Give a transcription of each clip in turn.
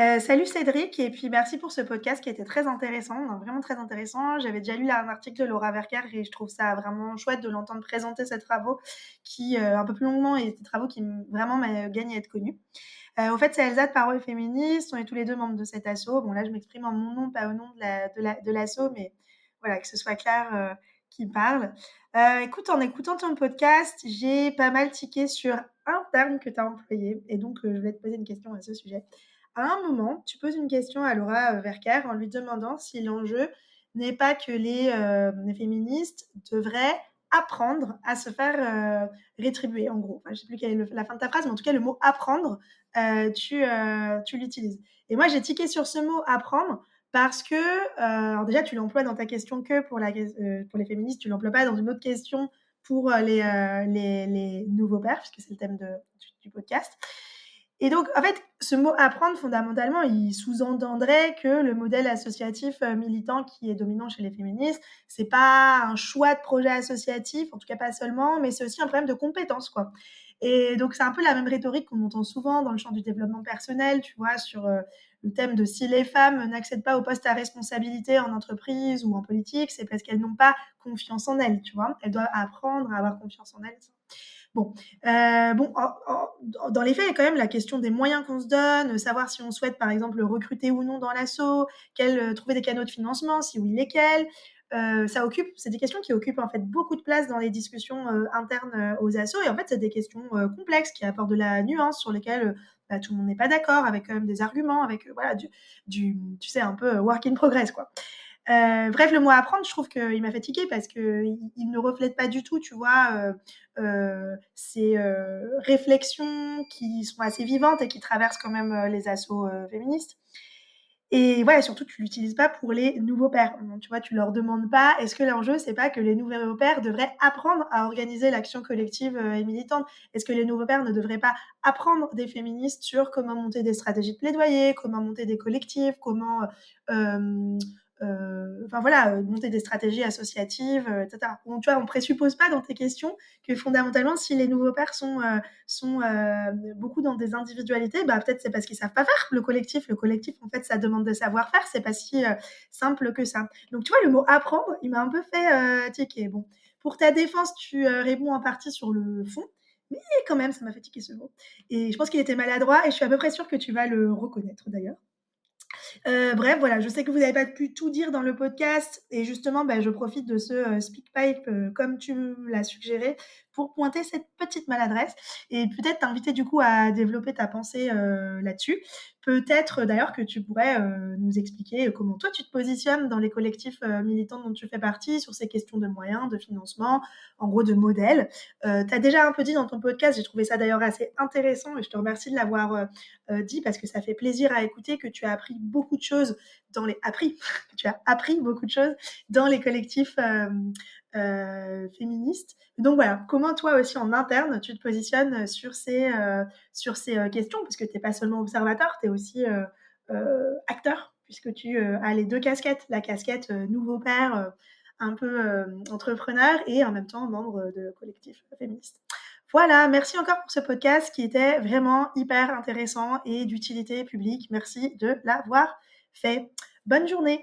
Euh, salut Cédric, et puis merci pour ce podcast qui était très intéressant, vraiment très intéressant. J'avais déjà lu un article de Laura Verker et je trouve ça vraiment chouette de l'entendre présenter ces travaux qui, euh, un peu plus longuement, et des travaux qui vraiment gagnent à être connus. Euh, au fait, c'est Elsa de Parole Féministe, on est tous les deux membres de cet asso. Bon, là, je m'exprime en mon nom, pas au nom de l'asso, mais voilà, que ce soit clair qui parle. écoute, en écoutant ton podcast, j'ai pas mal tiqué sur un terme que tu as employé, et donc je vais te poser une question à ce sujet à un moment, tu poses une question à Laura Verker en lui demandant si l'enjeu n'est pas que les, euh, féministes devraient apprendre à se faire euh, rétribuer, en gros. je ne sais plus quelle est la fin de ta phrase, mais en tout cas, le mot apprendre, euh, tu, tu l'utilises. Et moi, j'ai tiqué sur ce mot apprendre parce que, déjà, tu l'emploies dans ta question que pour, les féministes, tu l'emploies pas dans une autre question pour les, les, les nouveaux pères, puisque c'est le thème de, du podcast. Et donc, en fait, ce mot apprendre, fondamentalement, il sous-entendrait que le modèle associatif euh, militant qui est dominant chez les féministes, c'est pas un choix de projet associatif, en tout cas pas seulement, mais c'est aussi un problème de compétences, quoi. Et donc, c'est un peu la même rhétorique qu'on entend souvent dans le champ du développement personnel, tu vois, sur euh, le thème de si les femmes n'accèdent pas au poste à responsabilité en entreprise ou en politique, c'est parce qu'elles n'ont pas confiance en elles, tu vois. Elles doivent apprendre à avoir confiance en elles. Bon, euh, bon dans les faits, il y a quand même la question des moyens qu'on se donne, savoir si on souhaite, par exemple, recruter ou non dans l'assaut, euh, trouver des canaux de financement, si oui, lesquels. Euh, ça occupe, c'est des questions qui occupent en fait beaucoup de place dans les discussions internes aux assos et en fait c'est des questions complexes qui apportent de la nuance sur lesquelles tout le monde n'est pas d'accord, avec quand même des arguments, avec voilà du, tu sais un peu work in progress quoi. Euh, bref, le mot apprendre, je trouve qu'il m'a fatigué parce qu'il il ne reflète pas du tout, tu vois, euh, euh, ces réflexions qui sont assez vivantes et qui traversent quand même les assauts féministes. Et voilà, surtout, tu l'utilises pas pour les nouveaux pères. tu vois, tu leur demandes pas, est-ce que l'enjeu, c'est pas que les nouveaux pères devraient apprendre à organiser l'action collective et militante? Est-ce que les nouveaux pères ne devraient pas apprendre des féministes sur comment monter des stratégies de plaidoyer, comment monter des collectifs, comment euh, enfin voilà, euh, monter des stratégies associatives, euh, etc. On, tu vois, on présuppose pas dans tes questions que fondamentalement, si les nouveaux pères sont, beaucoup dans des individualités, bah, peut-être c'est parce qu'ils savent pas faire le collectif. Le collectif, en fait, ça demande de savoir-faire, c'est pas si simple que ça. Donc, tu vois, le mot apprendre, il m'a un peu fait tiquer. Bon, pour ta défense, tu réponds en partie sur le fond. Mais quand même, ça m'a fait tiquer ce mot. Et je pense qu'il était maladroit et je suis à peu près sûre que tu vas le reconnaître d'ailleurs. Euh, bref, voilà, je sais que vous n'avez pas pu tout dire dans le podcast et justement, ben, je profite de ce euh, SpeakPipe, euh, comme tu l'as suggéré, pour pointer cette petite maladresse et peut-être t'inviter du coup à développer ta pensée là-dessus. Peut-être d'ailleurs que tu pourrais nous expliquer comment toi tu te positionnes dans les collectifs militants dont tu fais partie sur ces questions de moyens, de financement, en gros de modèles. tu as déjà un peu dit dans ton podcast, j'ai trouvé ça d'ailleurs assez intéressant et je te remercie de l'avoir dit parce que ça fait plaisir à écouter que tu as appris beaucoup de choses dans les appris, tu as appris beaucoup de choses dans les collectifs euh, féministes. Donc voilà, comment toi aussi en interne tu te positionnes sur ces, euh, sur ces euh, questions, parce que tu n'es pas seulement observateur, tu es aussi acteur, puisque tu as les deux casquettes, la casquette nouveau père un peu entrepreneur et en même temps membre de collectif féministe. Voilà, merci encore pour ce podcast qui était vraiment hyper intéressant et d'utilité publique. Merci de l'avoir fait. Bonne journée.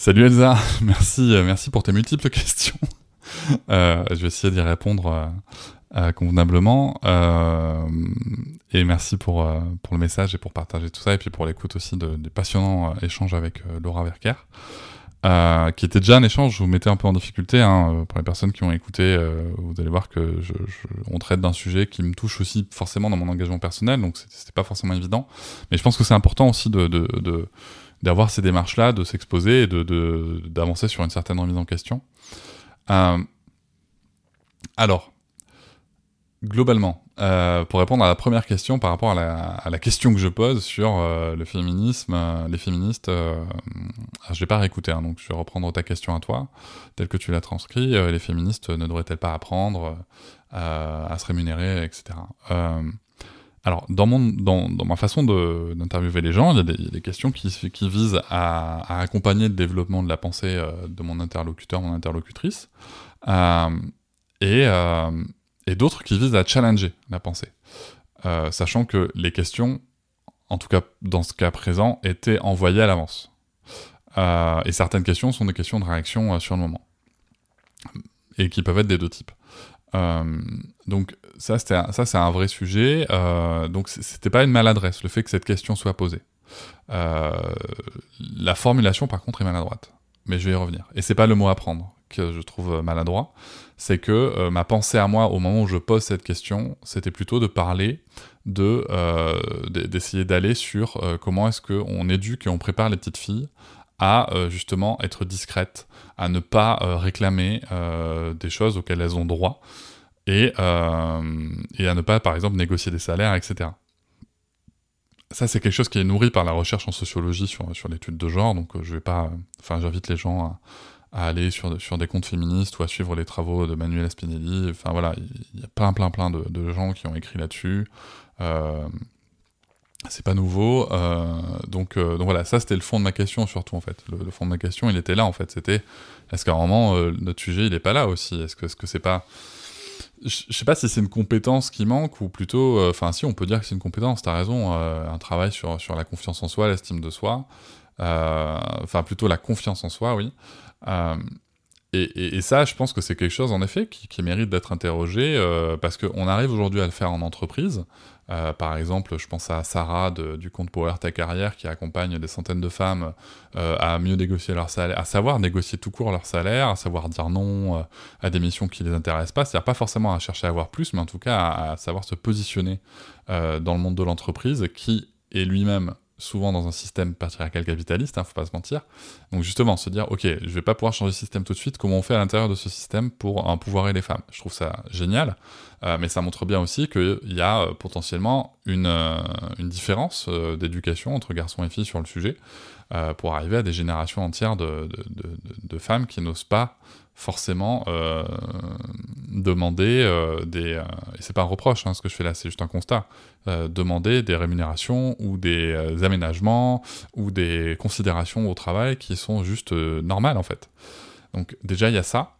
Salut Elsa, merci, euh, merci pour tes multiples questions. Euh, je vais essayer d'y répondre euh, convenablement. Et merci pour, pour le message et pour partager tout ça, et puis pour l'écoute aussi de, des passionnants échanges avec Laura Verker. Qui était déjà un échange, je vous mettais un peu en difficulté, hein, pour les personnes qui ont écouté, vous allez voir que on traite d'un sujet qui me touche aussi forcément dans mon engagement personnel, donc c'était pas forcément évident, mais je pense que c'est important aussi de d'avoir ces démarches-là, de s'exposer et de, d'avancer sur une certaine remise en question. Euh, alors, globalement, euh, pour répondre à la première question par rapport à la, question que je pose sur euh, le féminisme, les féministes, ah, je vais pas réécouter, hein, donc je vais reprendre ta question à toi, telle que tu l'as transcrit. Les féministes ne devraient-elles pas apprendre à se rémunérer, etc. alors, dans, mon, dans, dans ma façon d'interviewer les gens, il y, a des, questions qui, qui visent à, à, accompagner le développement de la pensée de mon interlocuteur, mon interlocutrice, et et d'autres qui visent à challenger la pensée. Euh, sachant que les questions, en tout cas dans ce cas présent, étaient envoyées à l'avance. Euh, et certaines questions sont des questions de réaction euh, sur le moment. Et qui peuvent être des deux types. Euh, donc ça, ça c'est un vrai sujet. Euh, donc c'était pas une maladresse, le fait que cette question soit posée. Euh, la formulation, par contre, est maladroite. Mais je vais y revenir. Et c'est pas le mot à prendre que je trouve maladroit c'est que ma pensée à moi au moment où je pose cette question, c'était plutôt de parler de d'essayer d'aller sur comment est-ce qu'on éduque et on prépare les petites filles à euh, justement être discrètes, à ne pas euh, réclamer euh, des choses auxquelles elles ont droit et, à ne pas par exemple négocier des salaires, etc. Ça, c'est quelque chose qui est nourri par la recherche en sociologie sur, sur l'étude de genre, donc je vais pas. Enfin, j'invite les gens à, aller sur, sur des comptes féministes ou à suivre les travaux de Manuel Spinelli. Enfin voilà, il y a plein plein plein de gens qui ont écrit là-dessus. C'est pas nouveau. Euh, donc, euh, donc voilà, ça c'était le fond de ma question surtout en fait. Le, fond de ma question, il était là en fait. C'était est-ce qu'à un moment euh, notre sujet il est pas là aussi? Est-ce que est-ce que c'est pas je sais pas si c'est une compétence qui manque ou plutôt, enfin si on peut dire que c'est une compétence. T'as raison, un travail sur sur la confiance en soi, l'estime de soi. Enfin plutôt la confiance en soi, oui. Et, ça, je pense que c'est quelque chose, en effet, qui, qui mérite d'être interrogé, parce qu'on arrive aujourd'hui à le faire en entreprise. Euh, par exemple, je pense à Sarah du compte Power Ta Carrière, qui accompagne des centaines de femmes euh, à mieux négocier leur salaire, à savoir négocier tout court leur salaire, à savoir dire non euh, à des missions qui les intéressent pas, c'est-à-dire pas forcément à chercher à avoir plus, mais en tout cas à, savoir se positionner dans le monde de l'entreprise, qui est lui-même souvent dans un système patriarcal capitaliste, hein, faut pas se mentir. Donc justement, se dire, ok, je vais pas pouvoir changer le système tout de suite, comment on fait à l'intérieur de ce système pour empouvoirer les femmes? Je trouve ça génial, euh, mais ça montre bien aussi qu'il y a euh, potentiellement une, euh, différence d'éducation entre garçons et filles sur le sujet, euh, pour arriver à des générations entières de, de, de, femmes qui n'osent pas forcément euh, demander euh, des euh, et c'est pas un reproche hein, ce que je fais là c'est juste un constat demander des rémunérations ou des aménagements ou des considérations au travail qui sont juste normales en fait donc déjà il y a ça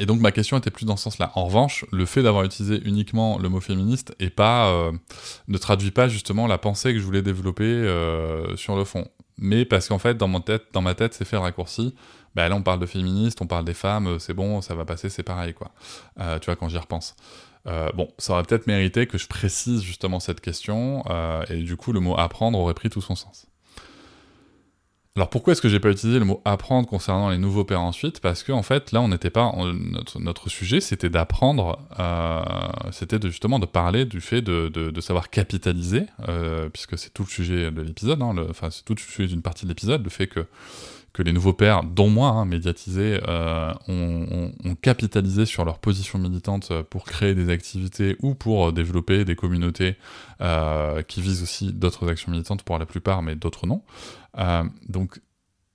et donc ma question était plus dans ce sens-là. En revanche, le fait d'avoir utilisé uniquement le mot féministe et pas ne traduit pas justement la pensée que je voulais développer sur le fond. Mais parce qu'en fait, dans ma tête, c'est fait raccourci. Bah là, on parle de féministes, on parle des femmes, c'est bon, ça va passer, c'est pareil, quoi. Euh, tu vois, quand j'y repense. Euh, bon, ça aurait peut-être mérité que je précise justement cette question, euh, et du coup, le mot apprendre aurait pris tout son sens. Alors pourquoi est-ce que j'ai pas utilisé le mot apprendre concernant les nouveaux pères ensuite? Parce que en fait là on n'était pas notre, sujet c'était d'apprendre, euh, c'était justement de parler du fait de savoir capitaliser, euh, puisque c'est tout le sujet de l'épisode, hein, enfin c'est tout le sujet d'une partie de l'épisode, le fait que que les nouveaux pères, dont moi, hein, médiatisés, euh, ont, ont, capitalisé sur leur position militante pour créer des activités ou pour développer des communautés euh, qui visent aussi d'autres actions militantes pour la plupart, mais d'autres non. Euh, donc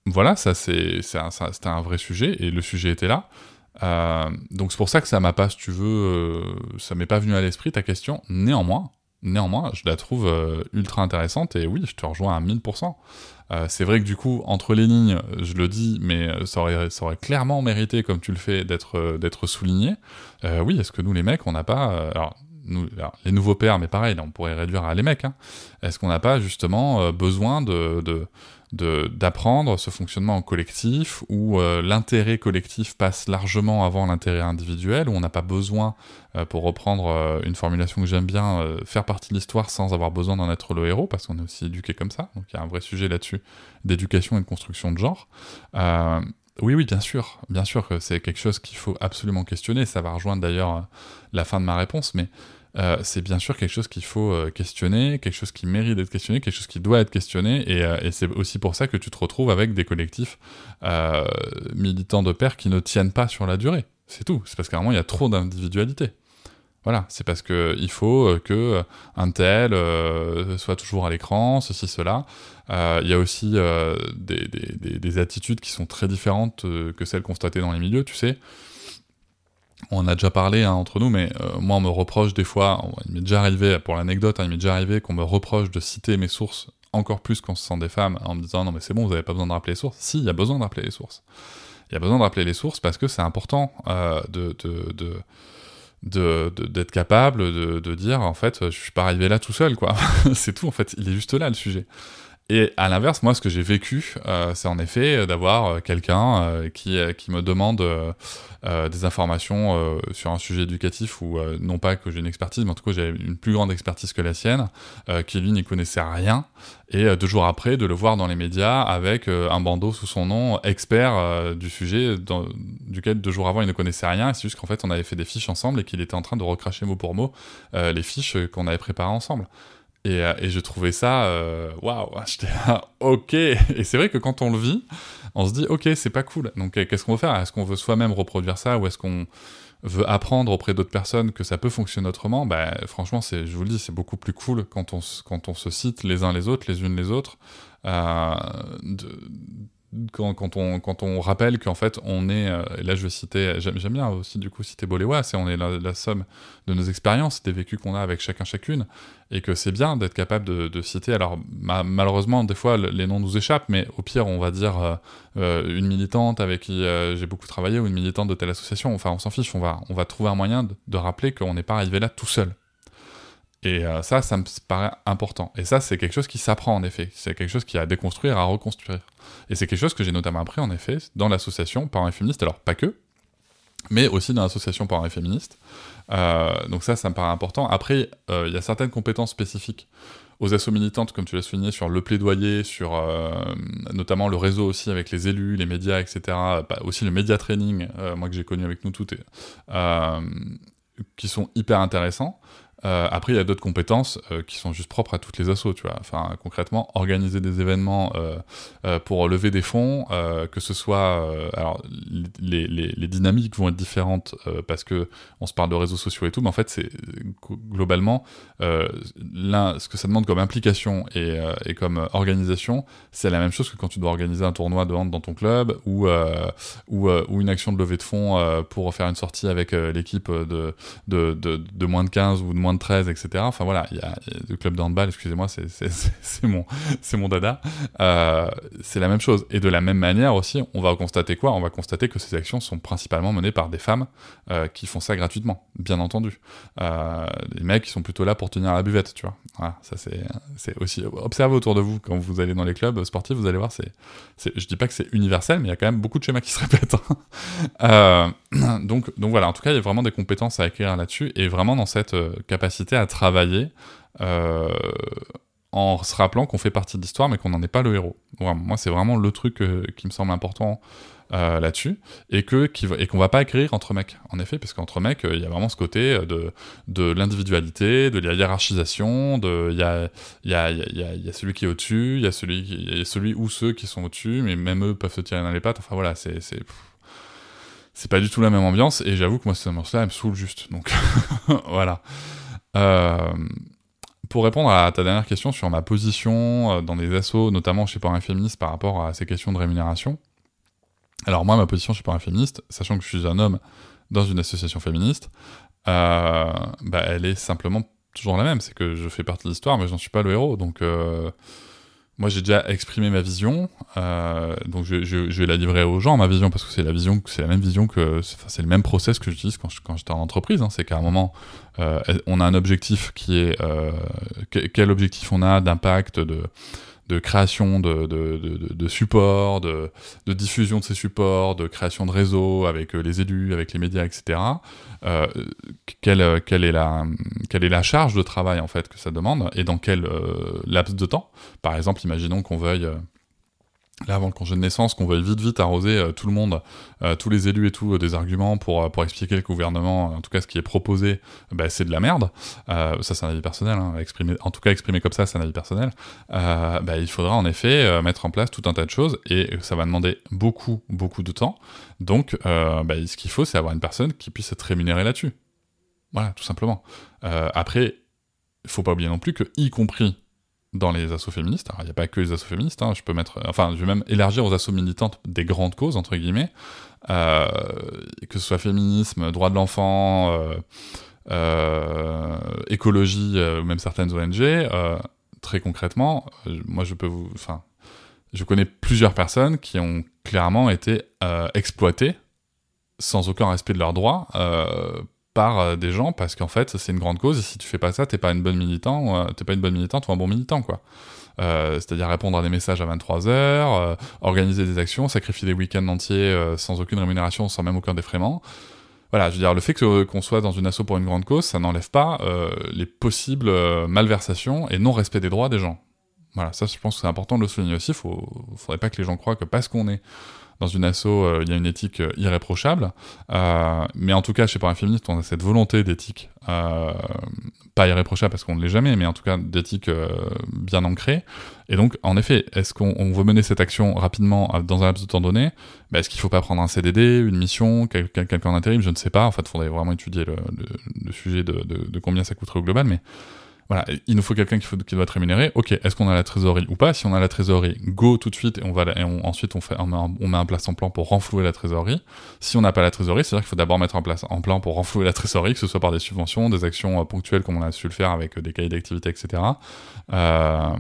voilà, ça c'est c'était un vrai sujet et le sujet était là. Donc c'est pour ça que ça m'a pas, si tu veux, ça m'est pas venu à l'esprit ta question. Néanmoins, néanmoins, je la trouve ultra intéressante et oui, je te rejoins à 1000%. c'est vrai que du coup, entre les lignes, je le dis, mais ça aurait, ça aurait clairement mérité, comme tu le fais, d'être souligné. oui, est-ce que nous les mecs, on n'a pas, alors nous, les nouveaux pères, mais pareil, on pourrait réduire à les mecs. Hein. Est-ce qu'on n'a pas justement euh, besoin de, d'apprendre ce fonctionnement en collectif où euh, l'intérêt collectif passe largement avant l'intérêt individuel, où on n'a pas besoin, euh, pour reprendre une formulation que j'aime bien, faire partie de l'histoire sans avoir besoin d'en être le héros, parce qu'on est aussi éduqué comme ça. Donc il y a un vrai sujet là-dessus d'éducation et de construction de genre. Oui, oui, bien sûr. Bien sûr que c'est quelque chose qu'il faut absolument questionner. Ça va rejoindre d'ailleurs euh, la fin de ma réponse, mais euh, c'est bien sûr quelque chose qu'il faut euh, questionner, quelque chose qui mérite d'être questionné, quelque chose qui doit être questionné, et, c'est aussi pour ça que tu te retrouves avec des collectifs militants de pair qui ne tiennent pas sur la durée. C'est tout. C'est parce qu'à un moment, il y a trop d'individualité. Voilà, c'est parce que il faut euh, que euh, un tel euh, soit toujours à l'écran, ceci, cela. Il y a aussi des, attitudes qui sont très différentes que celles constatées dans les milieux, tu sais. On a déjà parlé hein, entre nous, mais moi on me reproche des fois, il m'est déjà arrivé, pour l'anecdote, hein, il m'est déjà arrivé qu'on me reproche de citer mes sources encore plus quand ce sont des femmes, en me disant non mais c'est bon, vous n'avez pas besoin de rappeler les sources. Si, il y a besoin de rappeler les sources. Il y a besoin de rappeler les sources parce que c'est important de, de, de d'être capable de, de, dire en fait je suis pas arrivé là tout seul quoi c'est tout en fait il est juste là le sujet et à l'inverse, moi, ce que j'ai vécu, euh, c'est en effet euh, d'avoir euh, quelqu'un qui, qui me demande des informations sur un sujet éducatif ou non pas que j'ai une expertise, mais en tout cas j'ai une plus grande expertise que la sienne, qui lui n'y connaissait rien, et deux jours après de le voir dans les médias avec un bandeau sous son nom, expert du sujet dans, duquel deux jours avant il ne connaissait rien, c'est juste qu'en fait on avait fait des fiches ensemble et qu'il était en train de recracher mot pour mot les fiches qu'on avait préparées ensemble. Et, euh, et je trouvais ça, euh, waouh, wow, j'étais là, ok. Et c'est vrai que quand on le vit, on se dit, ok, c'est pas cool. Donc euh, qu'est-ce qu'on veut faire? Est-ce qu'on veut soi-même reproduire ça ou est-ce qu'on veut apprendre auprès d'autres personnes que ça peut fonctionner autrement? Bah, Franchement, c'est, je vous le dis, c'est beaucoup plus cool quand on, quand on se cite les uns les autres, les unes les autres, euh, de, quand, on, rappelle qu'en fait on est, euh, et là je vais citer, j'aime bien aussi du coup citer Boléwa, c'est on est la, somme de nos expériences, des vécus qu'on a avec chacun chacune, et que c'est bien d'être capable de, citer, alors malheureusement des fois les noms nous échappent, mais au pire on va dire euh, euh, une militante avec qui j'ai beaucoup travaillé, ou une militante de telle association, enfin on s'en fiche, on va, on va trouver un moyen de, de rappeler qu'on n'est pas arrivé là tout seul. Et ça, ça me paraît important. Et ça, c'est quelque chose qui s'apprend en effet. C'est quelque chose qui a à déconstruire, à reconstruire. Et c'est quelque chose que j'ai notamment appris, en effet, dans l'association Parents et Féministes, alors pas que, mais aussi dans l'association Parents et Féministes. Euh, donc ça, ça me paraît important. Après, euh, il y a certaines compétences spécifiques aux assos militantes, comme tu l'as souligné, sur le plaidoyer, sur euh, notamment le réseau aussi avec les élus, les médias, etc. Bah, aussi le média training, moi que j'ai connu avec nous toutes, qui sont hyper intéressants. Euh, après, il y a d'autres compétences euh, qui sont juste propres à toutes les assos, tu vois. Enfin, concrètement, organiser des événements euh, pour lever des fonds, que ce soit, alors, les, les, dynamiques vont être différentes parce que on se parle de réseaux sociaux et tout, mais en fait, c'est globalement là, ce que ça demande comme implication et, comme organisation, c'est la même chose que quand tu dois organiser un tournoi de hand dans ton club ou ou, ou une action de levée de fonds pour faire une sortie avec l'équipe de, de, de, de moins de 15 ou de moins 13, etc. Enfin voilà, il y, a le club de handball, excusez-moi, c'est mon, mon dada. Euh, c'est la même chose. Et de la même manière aussi, on va constater quoi? On va constater que ces actions sont principalement menées par des femmes euh, qui font ça gratuitement, bien entendu. Euh, les mecs, qui sont plutôt là pour tenir la buvette, tu vois. Ça c'est aussi... Observez autour de vous, quand vous allez dans les clubs sportifs, vous allez voir, c'est je dis pas que c'est universel, mais il y a quand même beaucoup de schémas qui se répètent. Hein. donc, donc voilà, en tout cas, il y a vraiment des compétences à acquérir là-dessus, et vraiment dans cette capacité capacité à travailler euh, en se rappelant qu'on fait partie de l'histoire, mais qu'on n'en est pas le héros. moi, c'est vraiment le truc euh, qui me semble important euh, là-dessus, et que qui et qu'on va pas écrire entre mecs, en effet, parce qu'entre mecs, il y a vraiment ce côté de, de l'individualité, de la hiérarchisation, de il y a, a, y, a, y a celui qui est au-dessus, il y a celui y celui ou ceux qui sont au-dessus, mais même eux peuvent se tirer dans les pattes. Enfin voilà, c'est pas du tout la même ambiance, et j'avoue que moi cette ambiance-là, elle me saoule juste. Donc voilà. Euh, pour répondre à ta dernière question sur ma position euh, dans des assos, notamment chez Parents Féministes par rapport à ces questions de rémunération, alors moi, ma position chez Parents Féministes, sachant que je suis un homme dans une association féministe, euh, bah, elle est simplement toujours la même. C'est que je fais partie de l'histoire, mais je n'en suis pas le héros. Donc moi, j'ai déjà exprimé ma vision, euh, donc je, je, je, vais la livrer aux gens, ma vision, parce que c'est la vision, c'est la même vision que, c'est le même process que j'utilise quand, quand j'étais en entreprise. Hein, c'est qu'à un moment, euh, on a un objectif qui est euh, quel objectif on a d'impact de de création de, de, de, de supports, de, de, diffusion de ces supports, de création de réseaux avec euh, les élus, avec les médias, etc. Euh, quelle, quelle, est la, quelle est la charge de travail en fait que ça demande et dans quel euh, laps de temps? Par exemple, imaginons qu'on veuille euh, là avant le congé de naissance, qu'on veuille vite vite arroser euh, tout le monde, euh, tous les élus et tout, euh, des arguments pour, pour expliquer le gouvernement, en tout cas ce qui est proposé, bah, c'est de la merde. ça c'est un avis personnel, hein, en tout cas exprimé comme ça c'est un avis personnel. Bah, il faudra en effet mettre en place tout un tas de choses et ça va demander beaucoup, beaucoup de temps. Donc bah, ce qu'il faut c'est avoir une personne qui puisse être rémunérée là-dessus. Voilà, tout simplement. après, il faut pas oublier non plus que, y compris dans les assauts féministes. Alors, il n'y a pas que les assauts féministes, hein, je peux mettre, enfin, je vais même élargir aux assauts militantes des grandes causes, entre guillemets, euh, que ce soit féminisme, droit de l'enfant, euh, euh, écologie, ou même certaines ONG, très concrètement, moi je peux vous, enfin, je connais plusieurs personnes qui ont clairement été exploitées sans aucun respect de leurs droits par euh, des gens parce qu'en fait c'est une grande cause et si tu fais pas ça t'es pas une bonne militant euh, t'es pas une bonne militante ou un bon militant quoi. Euh, c'est-à-dire répondre à des messages à 23 heures organiser des actions sacrifier des week-ends entiers sans aucune rémunération sans même aucun défraiement. Voilà je veux dire le fait qu'on soit dans une asso pour une grande cause ça n'enlève pas les possibles malversations et non respect des droits des gens voilà ça je pense que c'est important de le souligner aussi faut faudrait pas que les gens croient que parce qu'on est dans une asso, euh, il y a une éthique euh, irréprochable. Euh, mais en tout cas, chez Parents Féministes, on a cette volonté d'éthique, pas irréprochable parce qu'on ne l'est jamais, mais en tout cas d'éthique bien ancrée. Et donc, en effet, est-ce qu'on veut mener cette action rapidement dans un laps de temps donné? Bah, Est-ce qu'il ne faut pas prendre un CDD, une mission, quelqu'un en intérim? Je ne sais pas. En fait, il faudrait vraiment étudier le, sujet de, de, de, combien ça coûterait au global, mais voilà, il nous faut quelqu'un qui, qui, doit être rémunéré. Ok, est-ce qu'on a la trésorerie ou pas? Si on a la trésorerie, go tout de suite et on va et ensuite on fait on met, un, on un place en plan pour renflouer la trésorerie. Si on n'a pas la trésorerie, c'est-à-dire qu'il faut d'abord mettre en place en plan pour renflouer la trésorerie, que ce soit par des subventions, des actions euh, ponctuelles comme on a su le faire avec euh, des cahiers d'activité, etc. Euh,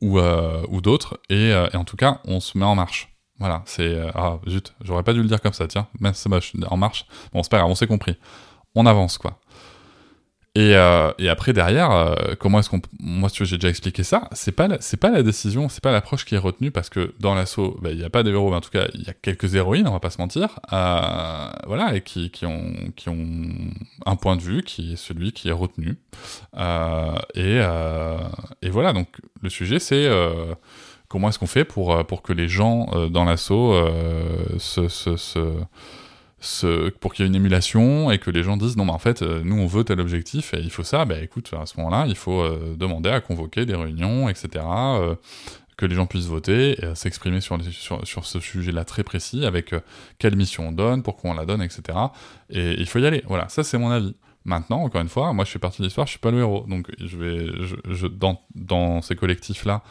ou, d'autres. Et, et, en tout cas, on se met en marche. Voilà, c'est ah zut, j'aurais pas dû le dire comme ça. Tiens, mais c'est moche, en marche. Bon, c'est pas grave, on s'est compris. On avance quoi. Et, euh, et, après derrière, euh, comment est-ce qu'on, moi tu j'ai déjà expliqué ça, c'est pas pas la décision, c'est pas l'approche qui est retenue parce que dans l'assaut, bah, il n'y a pas de héros, mais en tout cas il y a quelques héroïnes, on va pas se mentir, euh, voilà, et qui, qui, ont qui ont un point de vue qui est celui qui est retenu. Et, et voilà, donc le sujet c'est comment est-ce qu'on fait pour pour que les gens dans l'assaut se, se pour qu'il y ait une émulation et que les gens disent non mais en fait euh, nous on veut tel objectif et il faut ça, bah écoute à ce moment-là il faut euh, demander à convoquer des réunions etc. Euh, que les gens puissent voter et s'exprimer sur, sur, ce sujet-là très précis avec quelle mission on donne, pourquoi on la donne, etc. Et il faut y aller. Voilà, ça c'est mon avis. Maintenant, encore une fois, moi je fais partie de l'histoire, je suis pas le héros. Donc je vais, je, dans, dans ces collectifs-là,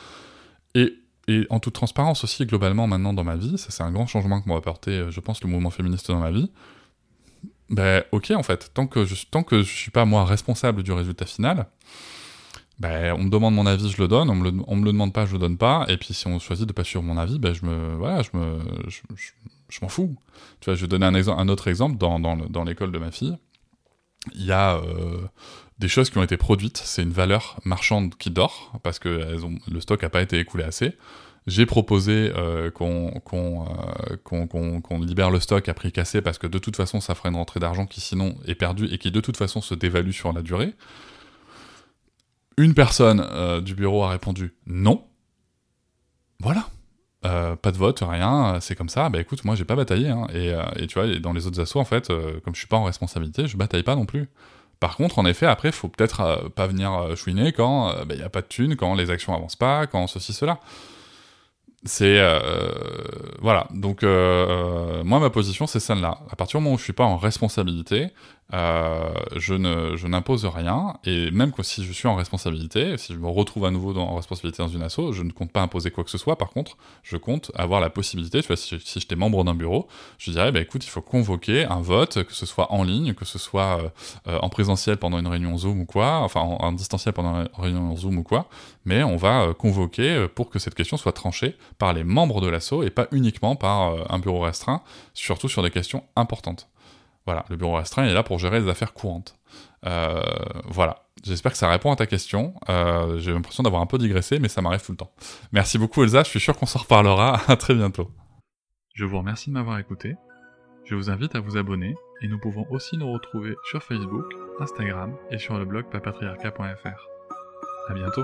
et et en toute transparence aussi, globalement, maintenant dans ma vie, ça c'est un grand changement que m'a apporté, euh, je pense, le mouvement féministe dans ma vie. Ben, ok, en fait, tant que je, tant que je suis pas moi responsable du résultat final, ben, on me demande mon avis, je le donne, on me, le, me le demande pas, je le donne pas, et puis si on choisit de pas suivre mon avis, ben, je me, voilà, je me, je, m'en fous. Tu vois, je vais donner un, un autre exemple dans, dans, dans l'école de ma fille. Il y a euh, des choses qui ont été produites, c'est une valeur marchande qui dort, parce que le stock n'a pas été écoulé assez. J'ai proposé euh, qu'on euh, qu'on libère le stock à prix cassé, parce que de toute façon, ça ferait une rentrée d'argent qui sinon est perdue et qui de toute façon se dévalue sur la durée. une personne euh, du bureau a répondu non. Voilà. Pas de vote, rien, c'est comme ça. Bah écoute, moi j'ai pas bataillé. Hein. Et, et, tu vois, dans les autres assos, en fait, comme je suis pas en responsabilité, je bataille pas non plus. Par contre, en effet, après, faut peut-être pas venir chouiner quand il n'y a pas de thunes, quand les actions avancent pas, quand ceci, cela. C'est voilà. Donc moi, ma position, c'est celle-là. À partir du moment où je suis pas en responsabilité, euh, je ne n'impose rien et même si je suis en responsabilité, si je me retrouve à nouveau en responsabilité dans une asso, je ne compte pas imposer quoi que ce soit. Par contre, je compte avoir la possibilité. Tu vois, si, j'étais membre d'un bureau, je dirais, bah écoute, il faut convoquer un vote, que ce soit en ligne, que ce soit euh, euh, en présentiel pendant une réunion Zoom ou quoi, enfin en, distanciel pendant une réunion Zoom ou quoi, mais on va convoquer pour que cette question soit tranchée par les membres de l'asso et pas uniquement par un bureau restreint, surtout sur des questions importantes. Voilà, le bureau restreint est là pour gérer les affaires courantes. Euh, voilà, j'espère que ça répond à ta question. Euh, j'ai l'impression d'avoir un peu digressé, mais ça m'arrive tout le temps. Merci beaucoup Elsa, je suis sûr qu'on s'en reparlera. À très bientôt. Je vous remercie de m'avoir écouté. Je vous invite à vous abonner et nous pouvons aussi nous retrouver sur Facebook, Instagram et sur le blog papatriarca.fr. À bientôt.